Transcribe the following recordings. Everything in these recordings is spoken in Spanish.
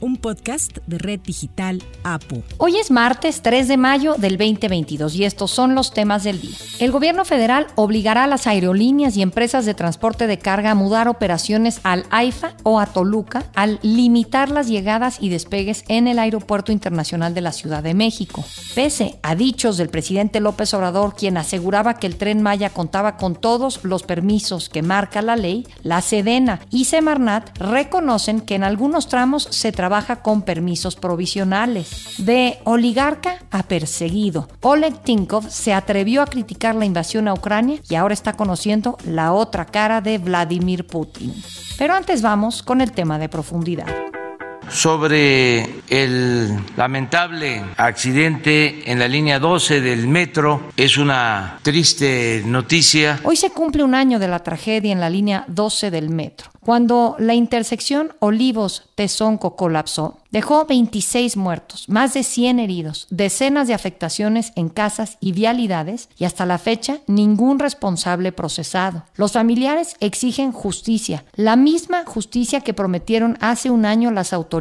un podcast de Red Digital APO. Hoy es martes 3 de mayo del 2022 y estos son los temas del día. El gobierno federal obligará a las aerolíneas y empresas de transporte de carga a mudar operaciones al AIFA o a Toluca al limitar las llegadas y despegues en el Aeropuerto Internacional de la Ciudad de México. Pese a dichos del presidente López Obrador, quien aseguraba que el tren Maya contaba con todos los permisos que marca la ley, la Sedena y Semarnat reconocen que en algunos tramos se trabaja trabaja con permisos provisionales. De oligarca a perseguido, Oleg Tinkov se atrevió a criticar la invasión a Ucrania y ahora está conociendo la otra cara de Vladimir Putin. Pero antes vamos con el tema de profundidad sobre el lamentable accidente en la línea 12 del metro. Es una triste noticia. Hoy se cumple un año de la tragedia en la línea 12 del metro. Cuando la intersección Olivos-Tezonco colapsó, dejó 26 muertos, más de 100 heridos, decenas de afectaciones en casas y vialidades y hasta la fecha ningún responsable procesado. Los familiares exigen justicia, la misma justicia que prometieron hace un año las autoridades,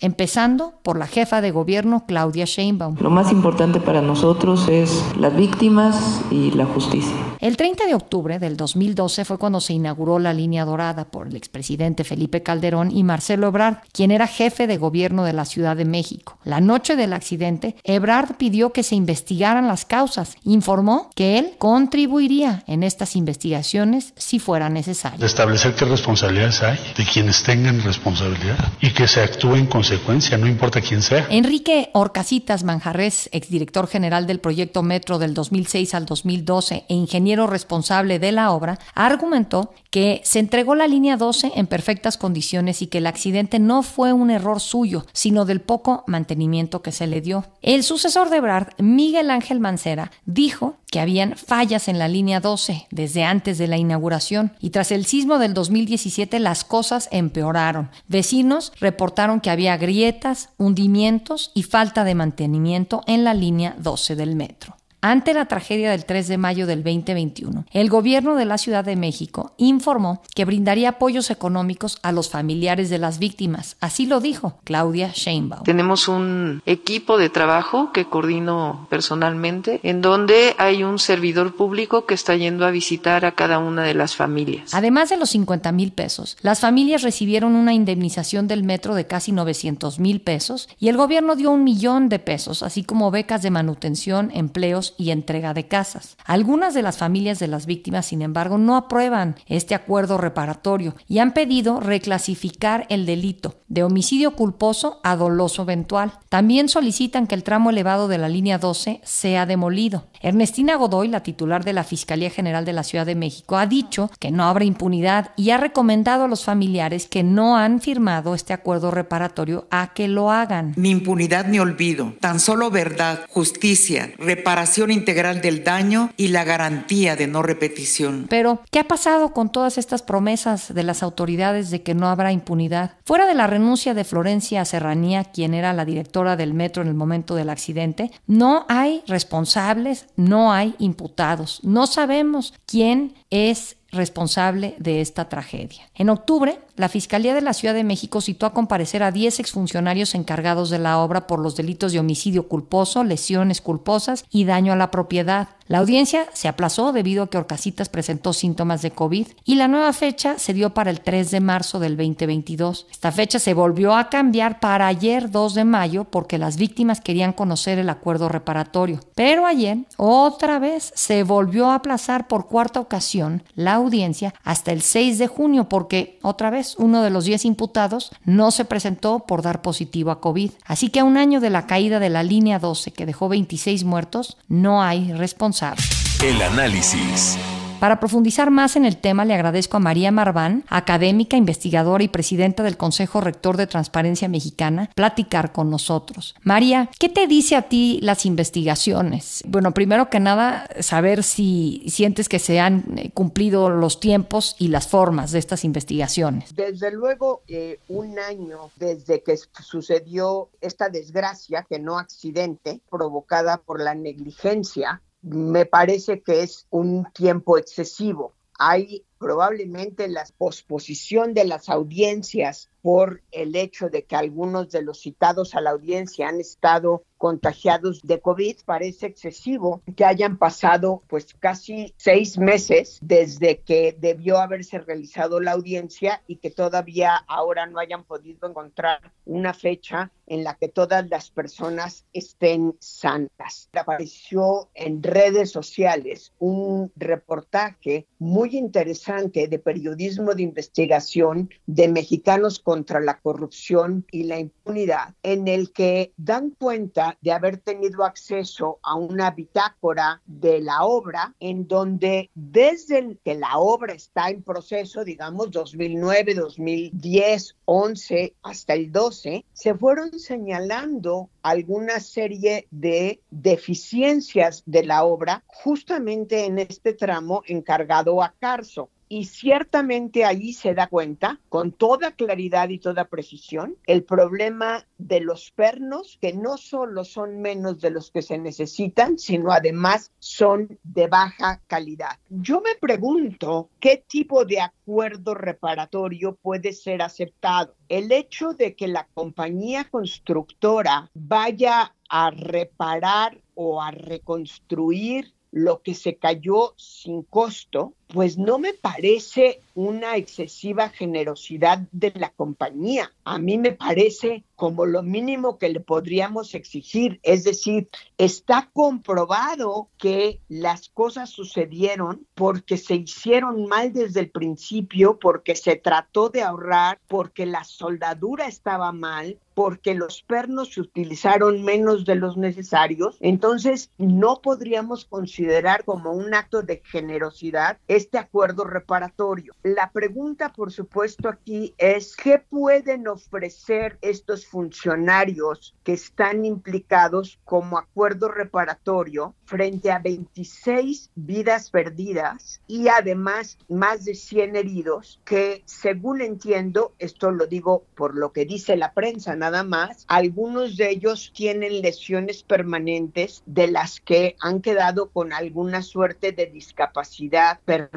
empezando por la jefa de gobierno Claudia Sheinbaum. Lo más importante para nosotros es las víctimas y la justicia. El 30 de octubre del 2012 fue cuando se inauguró la línea dorada por el expresidente Felipe Calderón y Marcelo Ebrard, quien era jefe de gobierno de la Ciudad de México. La noche del accidente, Ebrard pidió que se investigaran las causas. Informó que él contribuiría en estas investigaciones si fuera necesario. establecer qué responsabilidades hay de quienes tengan responsabilidad y que se actúe en consecuencia, no importa quién sea. Enrique Orcasitas Manjarres, exdirector general del proyecto Metro del 2006 al 2012 e ingeniero responsable de la obra, argumentó que se entregó la línea 12 en perfectas condiciones y que el accidente no fue un error suyo, sino del poco mantenimiento que se le dio. El sucesor de Brad, Miguel Ángel Mancera, dijo que habían fallas en la línea 12 desde antes de la inauguración y tras el sismo del 2017 las cosas empeoraron. Vecinos reportaron que había grietas, hundimientos y falta de mantenimiento en la línea 12 del metro. Ante la tragedia del 3 de mayo del 2021, el gobierno de la Ciudad de México informó que brindaría apoyos económicos a los familiares de las víctimas. Así lo dijo Claudia Sheinbaum. Tenemos un equipo de trabajo que coordino personalmente, en donde hay un servidor público que está yendo a visitar a cada una de las familias. Además de los 50 mil pesos, las familias recibieron una indemnización del metro de casi 900 mil pesos y el gobierno dio un millón de pesos, así como becas de manutención, empleos y entrega de casas. Algunas de las familias de las víctimas, sin embargo, no aprueban este acuerdo reparatorio y han pedido reclasificar el delito de homicidio culposo a doloso eventual. También solicitan que el tramo elevado de la línea 12 sea demolido. Ernestina Godoy, la titular de la Fiscalía General de la Ciudad de México, ha dicho que no habrá impunidad y ha recomendado a los familiares que no han firmado este acuerdo reparatorio a que lo hagan. Ni impunidad ni olvido, tan solo verdad, justicia, reparación integral del daño y la garantía de no repetición. Pero, ¿qué ha pasado con todas estas promesas de las autoridades de que no habrá impunidad? Fuera de la renuncia de Florencia Serranía, quien era la directora del metro en el momento del accidente, no hay responsables, no hay imputados. No sabemos quién es responsable de esta tragedia. En octubre, la Fiscalía de la Ciudad de México citó a comparecer a 10 exfuncionarios encargados de la obra por los delitos de homicidio culposo, lesiones culposas y daño a la propiedad. La audiencia se aplazó debido a que Orcasitas presentó síntomas de COVID y la nueva fecha se dio para el 3 de marzo del 2022. Esta fecha se volvió a cambiar para ayer 2 de mayo porque las víctimas querían conocer el acuerdo reparatorio. Pero ayer, otra vez, se volvió a aplazar por cuarta ocasión la audiencia hasta el 6 de junio porque, otra vez, uno de los 10 imputados no se presentó por dar positivo a COVID. Así que a un año de la caída de la línea 12 que dejó 26 muertos, no hay responsable. El análisis. Para profundizar más en el tema, le agradezco a María Marván, académica, investigadora y presidenta del Consejo Rector de Transparencia Mexicana, platicar con nosotros. María, ¿qué te dice a ti las investigaciones? Bueno, primero que nada, saber si sientes que se han eh, cumplido los tiempos y las formas de estas investigaciones. Desde luego, eh, un año desde que sucedió esta desgracia, que no accidente, provocada por la negligencia me parece que es un tiempo excesivo. Hay probablemente la posposición de las audiencias por el hecho de que algunos de los citados a la audiencia han estado contagiados de COVID, parece excesivo que hayan pasado pues casi seis meses desde que debió haberse realizado la audiencia y que todavía ahora no hayan podido encontrar una fecha en la que todas las personas estén santas. Apareció en redes sociales un reportaje muy interesante de periodismo de investigación de mexicanos contra la corrupción y la impunidad, en el que dan cuenta de haber tenido acceso a una bitácora de la obra, en donde desde que la obra está en proceso, digamos 2009, 2010, 11 hasta el 12, se fueron señalando alguna serie de deficiencias de la obra justamente en este tramo encargado a Carso. Y ciertamente ahí se da cuenta, con toda claridad y toda precisión, el problema de los pernos, que no solo son menos de los que se necesitan, sino además son de baja calidad. Yo me pregunto qué tipo de acuerdo reparatorio puede ser aceptado. El hecho de que la compañía constructora vaya a reparar o a reconstruir lo que se cayó sin costo, pues no me parece una excesiva generosidad de la compañía. A mí me parece como lo mínimo que le podríamos exigir. Es decir, está comprobado que las cosas sucedieron porque se hicieron mal desde el principio, porque se trató de ahorrar, porque la soldadura estaba mal, porque los pernos se utilizaron menos de los necesarios. Entonces, no podríamos considerar como un acto de generosidad este acuerdo reparatorio. La pregunta, por supuesto, aquí es, ¿qué pueden ofrecer estos funcionarios que están implicados como acuerdo reparatorio frente a 26 vidas perdidas y además más de 100 heridos que, según entiendo, esto lo digo por lo que dice la prensa nada más, algunos de ellos tienen lesiones permanentes de las que han quedado con alguna suerte de discapacidad permanente.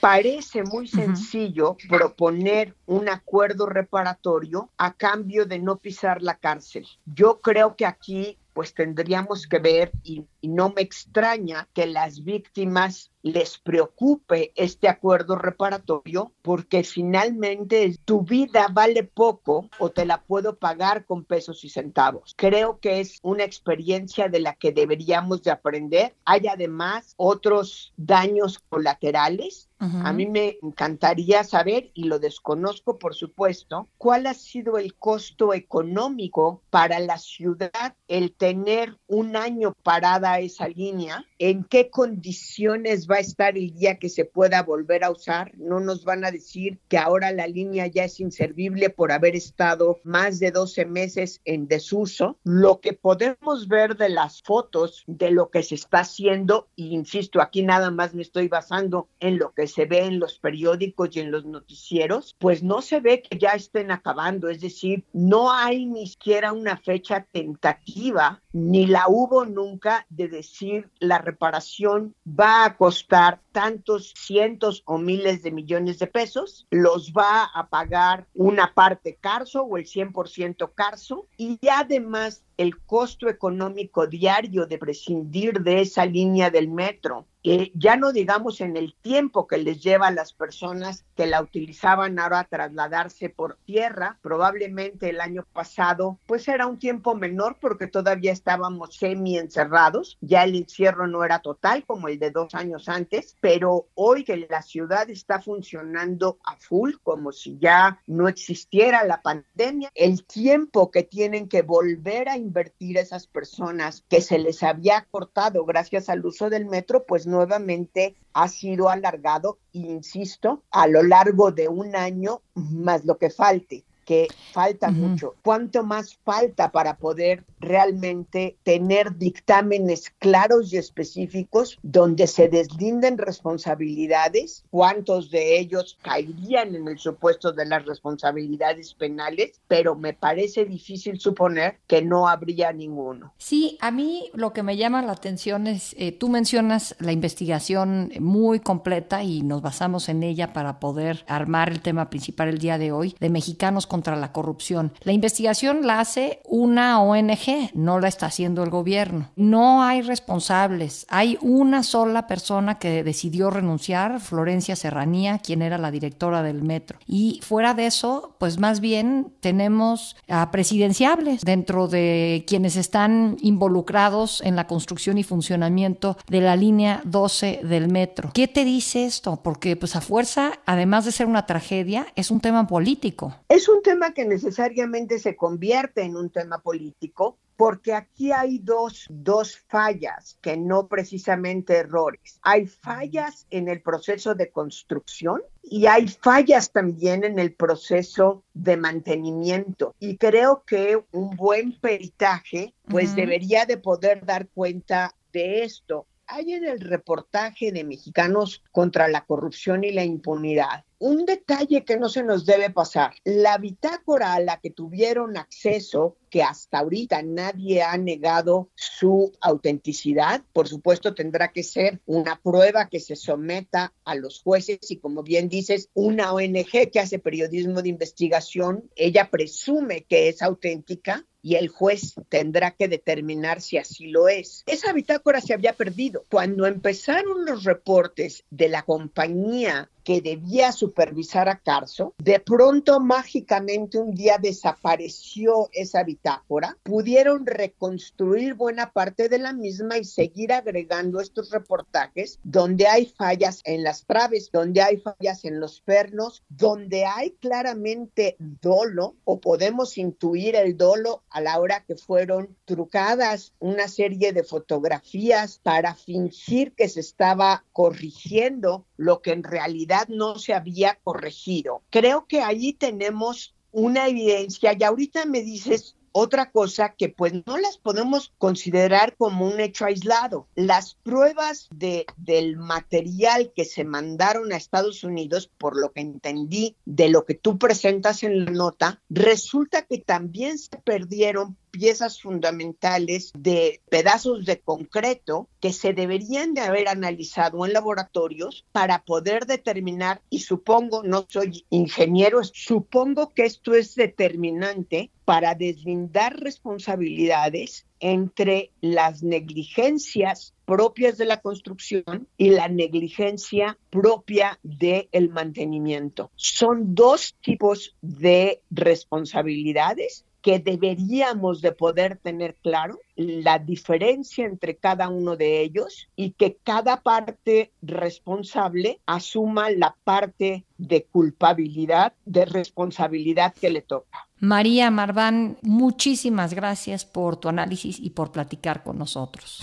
Parece muy sencillo proponer un acuerdo reparatorio a cambio de no pisar la cárcel. Yo creo que aquí pues tendríamos que ver, y, y, no me extraña que las víctimas les preocupe este acuerdo reparatorio, porque finalmente tu vida vale poco o te la puedo pagar con pesos y centavos. Creo que es una experiencia de la que deberíamos de aprender. Hay además otros daños colaterales a mí me encantaría saber, y lo desconozco por supuesto, cuál ha sido el costo económico para la ciudad el tener un año parada esa línea, en qué condiciones va a estar el día que se pueda volver a usar. No nos van a decir que ahora la línea ya es inservible por haber estado más de 12 meses en desuso. Lo que podemos ver de las fotos de lo que se está haciendo, e insisto, aquí nada más me estoy basando en lo que se ve en los periódicos y en los noticieros, pues no se ve que ya estén acabando, es decir, no hay ni siquiera una fecha tentativa, ni la hubo nunca de decir la reparación va a costar tantos cientos o miles de millones de pesos, los va a pagar una parte Carso o el 100% Carso y además el costo económico diario de prescindir de esa línea del metro eh, ya no digamos en el tiempo que les lleva a las personas que la utilizaban ahora a trasladarse por tierra, probablemente el año pasado, pues era un tiempo menor porque todavía estábamos semi encerrados, ya el encierro no era total como el de dos años antes, pero hoy que la ciudad está funcionando a full, como si ya no existiera la pandemia, el tiempo que tienen que volver a invertir esas personas que se les había cortado gracias al uso del metro, pues no nuevamente ha sido alargado, insisto, a lo largo de un año más lo que falte que falta mucho. ¿Cuánto más falta para poder realmente tener dictámenes claros y específicos donde se deslinden responsabilidades? ¿Cuántos de ellos caerían en el supuesto de las responsabilidades penales? Pero me parece difícil suponer que no habría ninguno. Sí, a mí lo que me llama la atención es, eh, tú mencionas la investigación muy completa y nos basamos en ella para poder armar el tema principal el día de hoy de mexicanos contra la corrupción. La investigación la hace una ONG, no la está haciendo el gobierno. No hay responsables. Hay una sola persona que decidió renunciar, Florencia Serranía, quien era la directora del metro. Y fuera de eso, pues más bien tenemos a presidenciables dentro de quienes están involucrados en la construcción y funcionamiento de la línea 12 del metro. ¿Qué te dice esto? Porque pues a fuerza, además de ser una tragedia, es un tema político. Es un tema que necesariamente se convierte en un tema político, porque aquí hay dos, dos fallas, que no precisamente errores. Hay fallas en el proceso de construcción y hay fallas también en el proceso de mantenimiento. Y creo que un buen peritaje, pues debería de poder dar cuenta de esto. Hay en el reportaje de Mexicanos contra la corrupción y la impunidad un detalle que no se nos debe pasar, la bitácora a la que tuvieron acceso, que hasta ahorita nadie ha negado su autenticidad, por supuesto tendrá que ser una prueba que se someta a los jueces y como bien dices, una ONG que hace periodismo de investigación, ella presume que es auténtica y el juez tendrá que determinar si así lo es. Esa bitácora se había perdido. Cuando empezaron los reportes de la compañía que debía supervisar a Carso, de pronto mágicamente un día desapareció esa bitácora, pudieron reconstruir buena parte de la misma y seguir agregando estos reportajes donde hay fallas en las traves, donde hay fallas en los pernos, donde hay claramente dolo o podemos intuir el dolo a la hora que fueron trucadas una serie de fotografías para fingir que se estaba corrigiendo lo que en realidad no se había corregido. Creo que ahí tenemos una evidencia y ahorita me dices otra cosa que pues no las podemos considerar como un hecho aislado. Las pruebas de, del material que se mandaron a Estados Unidos, por lo que entendí de lo que tú presentas en la nota, resulta que también se perdieron piezas fundamentales de pedazos de concreto que se deberían de haber analizado en laboratorios para poder determinar, y supongo, no soy ingeniero, supongo que esto es determinante para deslindar responsabilidades entre las negligencias propias de la construcción y la negligencia propia del mantenimiento. Son dos tipos de responsabilidades que deberíamos de poder tener claro la diferencia entre cada uno de ellos y que cada parte responsable asuma la parte de culpabilidad, de responsabilidad que le toca. María Marván, muchísimas gracias por tu análisis y por platicar con nosotros.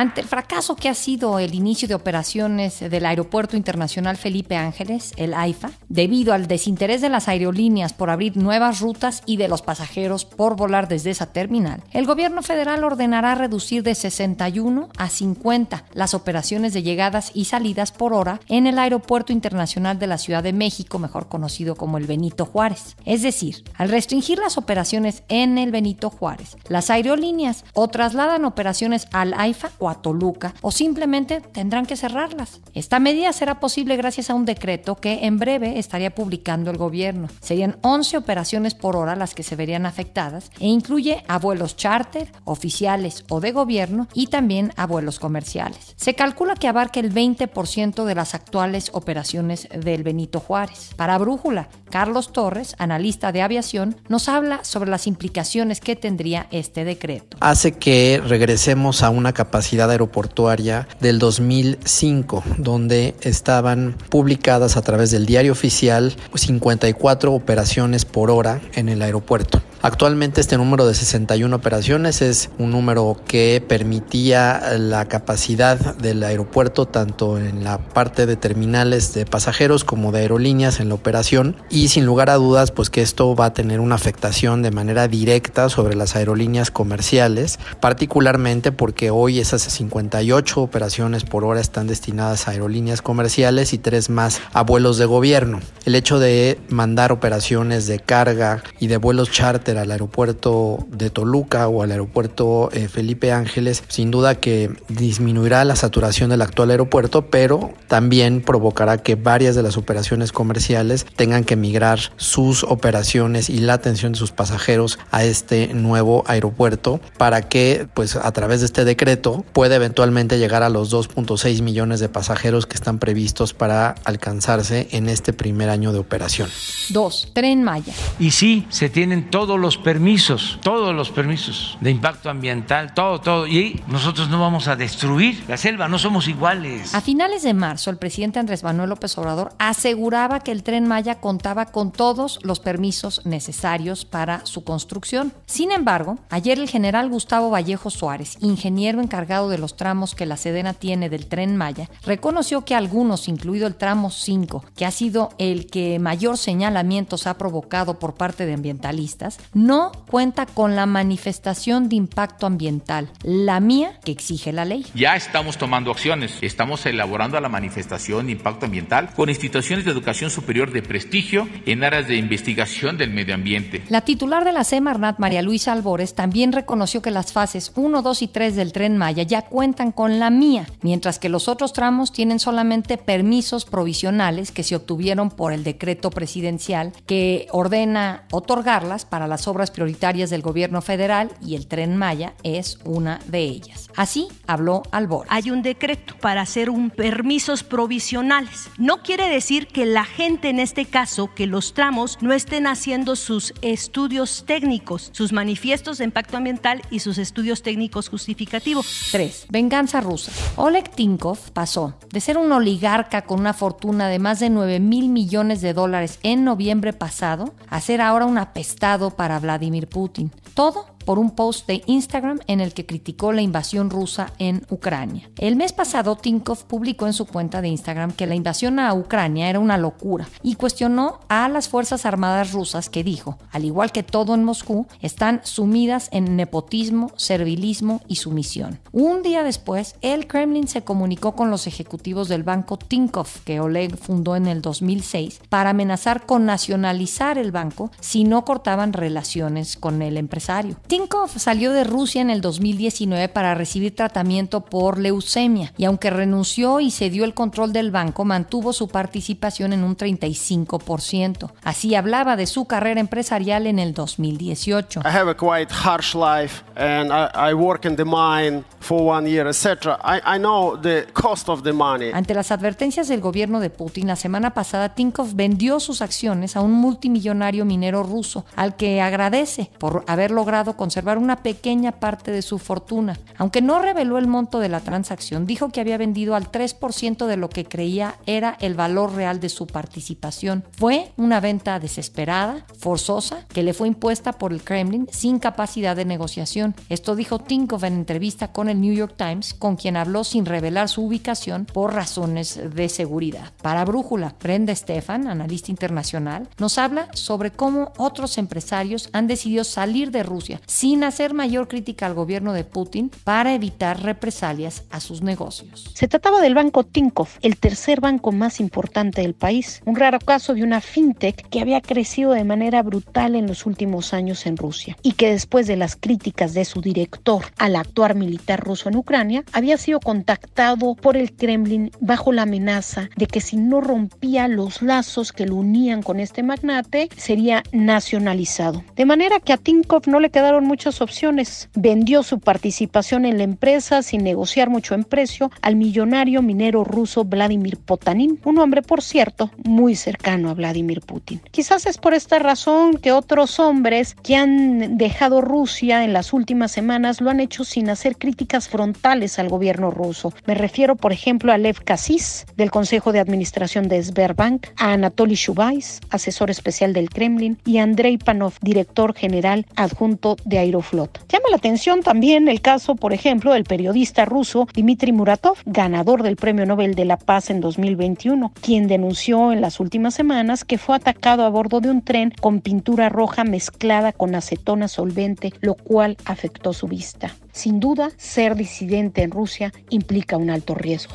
Ante el fracaso que ha sido el inicio de operaciones del Aeropuerto Internacional Felipe Ángeles, el AIFA, debido al desinterés de las aerolíneas por abrir nuevas rutas y de los pasajeros por volar desde esa terminal, el gobierno federal ordenará reducir de 61 a 50 las operaciones de llegadas y salidas por hora en el Aeropuerto Internacional de la Ciudad de México, mejor conocido como el Benito Juárez. Es decir, al restringir las operaciones en el Benito Juárez, las aerolíneas o trasladan operaciones al AIFA o a Toluca o simplemente tendrán que cerrarlas. Esta medida será posible gracias a un decreto que en breve estaría publicando el gobierno. Serían 11 operaciones por hora las que se verían afectadas e incluye a vuelos charter, oficiales o de gobierno y también a vuelos comerciales. Se calcula que abarque el 20% de las actuales operaciones del Benito Juárez. Para Brújula, Carlos Torres, analista de aviación, nos habla sobre las implicaciones que tendría este decreto. Hace que regresemos a una capacidad aeroportuaria del 2005, donde estaban publicadas a través del diario oficial 54 operaciones por hora en el aeropuerto. Actualmente este número de 61 operaciones es un número que permitía la capacidad del aeropuerto tanto en la parte de terminales de pasajeros como de aerolíneas en la operación y sin lugar a dudas pues que esto va a tener una afectación de manera directa sobre las aerolíneas comerciales, particularmente porque hoy esas 58 operaciones por hora están destinadas a aerolíneas comerciales y tres más a vuelos de gobierno. El hecho de mandar operaciones de carga y de vuelos charter al aeropuerto de Toluca o al aeropuerto eh, Felipe Ángeles, sin duda que disminuirá la saturación del actual aeropuerto, pero también provocará que varias de las operaciones comerciales tengan que migrar sus operaciones y la atención de sus pasajeros a este nuevo aeropuerto para que pues a través de este decreto pueda eventualmente llegar a los 2.6 millones de pasajeros que están previstos para alcanzarse en este primer año de operación. 2. Tren Maya. Y sí, se tienen todos los permisos, todos los permisos de impacto ambiental, todo, todo. Y nosotros no vamos a destruir la selva, no somos iguales. A finales de marzo, el presidente Andrés Manuel López Obrador aseguraba que el tren Maya contaba con todos los permisos necesarios para su construcción. Sin embargo, ayer el general Gustavo Vallejo Suárez, ingeniero encargado de los tramos que la Sedena tiene del tren Maya, reconoció que algunos, incluido el tramo 5, que ha sido el que mayor señalamientos ha provocado por parte de ambientalistas, no cuenta con la manifestación de impacto ambiental, la mía que exige la ley. Ya estamos tomando acciones, estamos elaborando la manifestación de impacto ambiental con instituciones de educación superior de prestigio en áreas de investigación del medio ambiente. La titular de la Semarnat, María Luisa Albores, también reconoció que las fases 1, 2 y 3 del tren Maya ya cuentan con la mía, mientras que los otros tramos tienen solamente permisos provisionales que se obtuvieron por el decreto presidencial que ordena otorgarlas para las obras prioritarias del gobierno federal y el tren Maya es una de ellas. Así habló Albor. Hay un decreto para hacer un permisos provisionales. No quiere decir que la gente en este caso, que los tramos no estén haciendo sus estudios técnicos, sus manifiestos de impacto ambiental y sus estudios técnicos justificativos. 3. Venganza rusa. Oleg Tinkov pasó de ser un oligarca con una fortuna de más de 9 mil millones de dólares en noviembre pasado a ser ahora un apestado para Vladimir Putin. Todo por un post de Instagram en el que criticó la invasión rusa en Ucrania. El mes pasado, Tinkov publicó en su cuenta de Instagram que la invasión a Ucrania era una locura y cuestionó a las Fuerzas Armadas rusas que dijo, al igual que todo en Moscú, están sumidas en nepotismo, servilismo y sumisión. Un día después, el Kremlin se comunicó con los ejecutivos del banco Tinkov, que Oleg fundó en el 2006, para amenazar con nacionalizar el banco si no cortaban relaciones con el empresario. Tinkov salió de Rusia en el 2019 para recibir tratamiento por leucemia y aunque renunció y cedió el control del banco, mantuvo su participación en un 35%. Así hablaba de su carrera empresarial en el 2018. I have a quite harsh life and I, I work in the mine for one year, etc. I, I know the cost of the money. Ante las advertencias del gobierno de Putin, la semana pasada Tinkov vendió sus acciones a un multimillonario minero ruso, al que agradece por haber logrado conservar una pequeña parte de su fortuna. Aunque no reveló el monto de la transacción, dijo que había vendido al 3% de lo que creía era el valor real de su participación. Fue una venta desesperada, forzosa, que le fue impuesta por el Kremlin sin capacidad de negociación. Esto dijo Tinkov en entrevista con el New York Times, con quien habló sin revelar su ubicación por razones de seguridad. Para Brújula, Brenda Stefan, analista internacional, nos habla sobre cómo otros empresarios han decidido salir de Rusia sin hacer mayor crítica al gobierno de Putin para evitar represalias a sus negocios. Se trataba del banco Tinkoff, el tercer banco más importante del país, un raro caso de una fintech que había crecido de manera brutal en los últimos años en Rusia y que después de las críticas de su director al actuar militarmente ruso en Ucrania, había sido contactado por el Kremlin bajo la amenaza de que si no rompía los lazos que lo unían con este magnate, sería nacionalizado. De manera que a Tinkov no le quedaron muchas opciones. Vendió su participación en la empresa sin negociar mucho en precio al millonario minero ruso Vladimir Potanin, un hombre, por cierto, muy cercano a Vladimir Putin. Quizás es por esta razón que otros hombres que han dejado Rusia en las últimas semanas lo han hecho sin hacer críticas frontales al gobierno ruso. Me refiero, por ejemplo, a Lev Kasis, del Consejo de Administración de Sberbank, a Anatoly Shubais, asesor especial del Kremlin, y a Andrei Panov, director general adjunto de Aeroflot. Llama la atención también el caso, por ejemplo, del periodista ruso Dmitry Muratov, ganador del Premio Nobel de la Paz en 2021, quien denunció en las últimas semanas que fue atacado a bordo de un tren con pintura roja mezclada con acetona solvente, lo cual afectó su vista. Sin duda, ser disidente en Rusia implica un alto riesgo.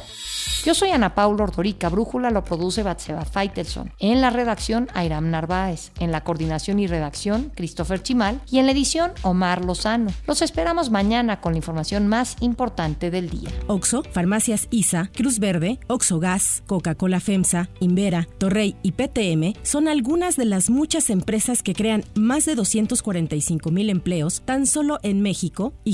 Yo soy Ana Paula Ordorica. Brújula lo produce Batseba Feitelson. En la redacción, Airam Narváez. En la coordinación y redacción, Christopher Chimal. Y en la edición, Omar Lozano. Los esperamos mañana con la información más importante del día. Oxo, Farmacias ISA, Cruz Verde, Oxo Gas, Coca-Cola FEMSA, Invera, Torrey y PTM son algunas de las muchas empresas que crean más de 245 mil empleos tan solo en México y